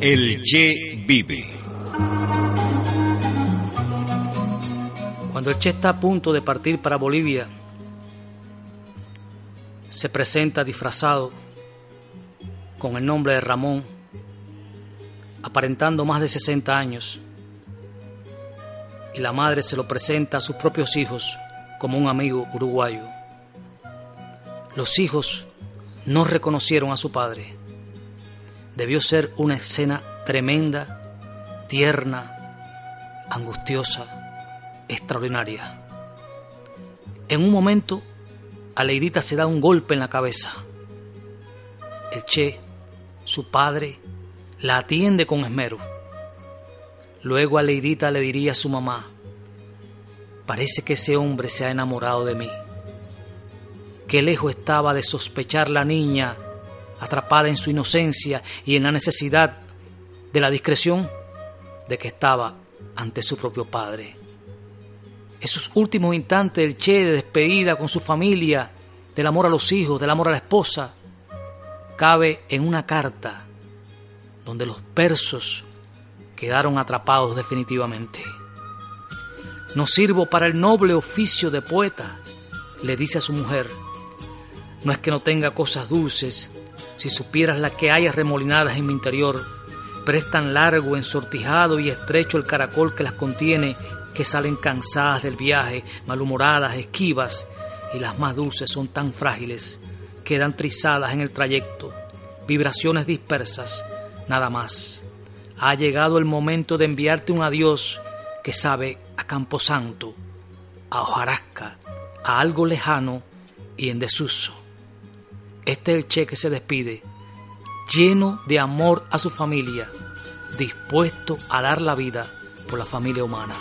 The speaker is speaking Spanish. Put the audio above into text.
El Che vive. Cuando el Che está a punto de partir para Bolivia, se presenta disfrazado con el nombre de Ramón, aparentando más de 60 años, y la madre se lo presenta a sus propios hijos como un amigo uruguayo. Los hijos no reconocieron a su padre. Debió ser una escena tremenda, tierna, angustiosa, extraordinaria. En un momento, Aleidita se da un golpe en la cabeza. El Che, su padre, la atiende con esmero. Luego Aleidita le diría a su mamá, parece que ese hombre se ha enamorado de mí. Qué lejos estaba de sospechar la niña atrapada en su inocencia y en la necesidad de la discreción de que estaba ante su propio padre. Esos últimos instantes del Che de despedida con su familia, del amor a los hijos, del amor a la esposa, cabe en una carta donde los persos quedaron atrapados definitivamente. No sirvo para el noble oficio de poeta, le dice a su mujer. No es que no tenga cosas dulces, si supieras las que hay arremolinadas en mi interior, pero es tan largo, ensortijado y estrecho el caracol que las contiene, que salen cansadas del viaje, malhumoradas, esquivas, y las más dulces son tan frágiles, quedan trizadas en el trayecto, vibraciones dispersas, nada más. Ha llegado el momento de enviarte un adiós que sabe a Camposanto, a hojarasca, a algo lejano y en desuso. Este es el Che que se despide, lleno de amor a su familia, dispuesto a dar la vida por la familia humana.